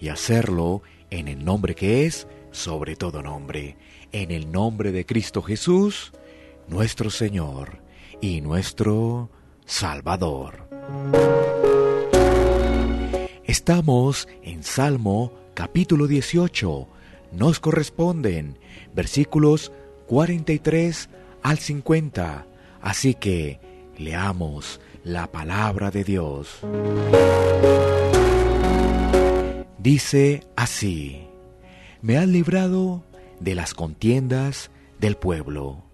y hacerlo en el nombre que es sobre todo nombre, en el nombre de Cristo Jesús, nuestro Señor y nuestro Salvador. Estamos en Salmo capítulo 18. Nos corresponden versículos 43 al 50. Así que leamos la palabra de Dios. Dice así, me has librado de las contiendas del pueblo,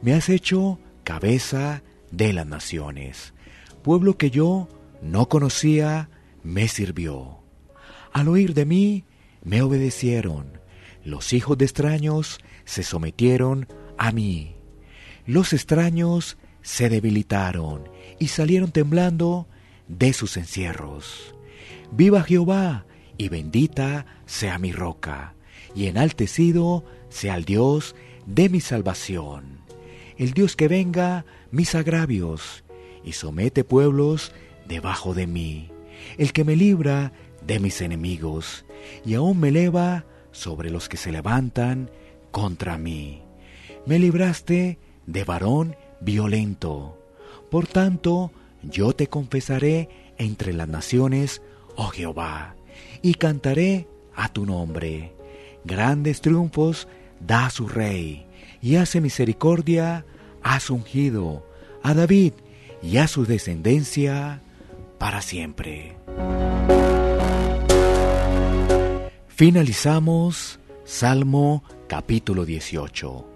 me has hecho cabeza de las naciones, pueblo que yo no conocía, me sirvió. Al oír de mí, me obedecieron, los hijos de extraños se sometieron a mí. Los extraños se debilitaron y salieron temblando de sus encierros. Viva Jehová y bendita sea mi roca, y enaltecido sea el Dios de mi salvación, el Dios que venga mis agravios y somete pueblos debajo de mí, el que me libra de mis enemigos y aún me eleva sobre los que se levantan contra mí. Me libraste de varón violento. Por tanto, yo te confesaré entre las naciones, oh Jehová, y cantaré a tu nombre. Grandes triunfos da su rey, y hace misericordia a su ungido, a David y a su descendencia para siempre. Finalizamos Salmo capítulo 18.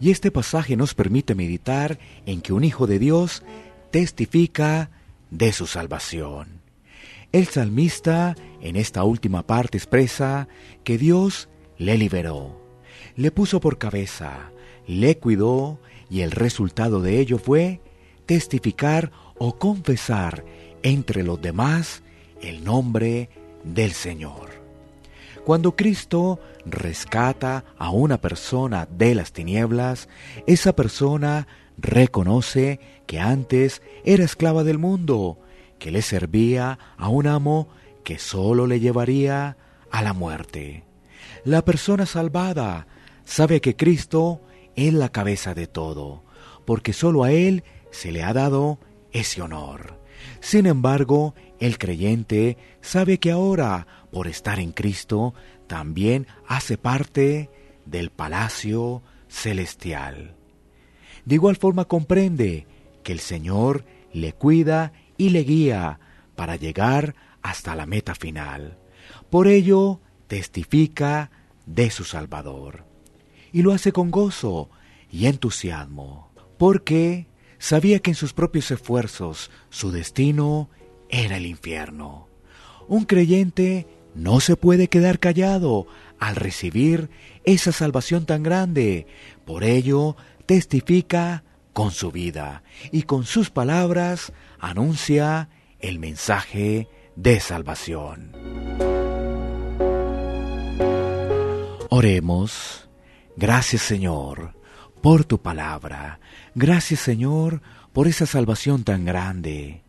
Y este pasaje nos permite meditar en que un hijo de Dios testifica de su salvación. El salmista en esta última parte expresa que Dios le liberó, le puso por cabeza, le cuidó y el resultado de ello fue testificar o confesar entre los demás el nombre del Señor. Cuando Cristo rescata a una persona de las tinieblas, esa persona reconoce que antes era esclava del mundo, que le servía a un amo que sólo le llevaría a la muerte. La persona salvada sabe que Cristo es la cabeza de todo, porque sólo a Él se le ha dado ese honor. Sin embargo, el creyente sabe que ahora, por estar en Cristo, también hace parte del palacio celestial. De igual forma comprende que el Señor le cuida y le guía para llegar hasta la meta final. Por ello, testifica de su Salvador. Y lo hace con gozo y entusiasmo, porque sabía que en sus propios esfuerzos su destino era el infierno. Un creyente no se puede quedar callado al recibir esa salvación tan grande. Por ello, testifica con su vida y con sus palabras anuncia el mensaje de salvación. Oremos. Gracias Señor por tu palabra. Gracias Señor por esa salvación tan grande.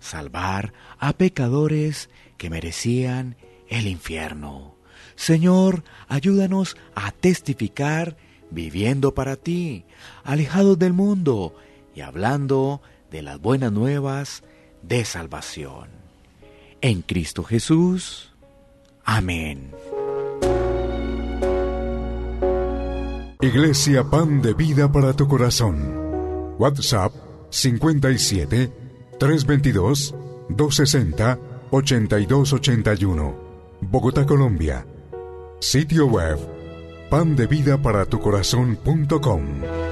Salvar a pecadores que merecían el infierno. Señor, ayúdanos a testificar viviendo para ti, alejados del mundo y hablando de las buenas nuevas de salvación. En Cristo Jesús. Amén. Iglesia Pan de Vida para tu Corazón. WhatsApp 57 322 260 8281. Bogotá, Colombia. Sitio web pandevidaparatucorazón.com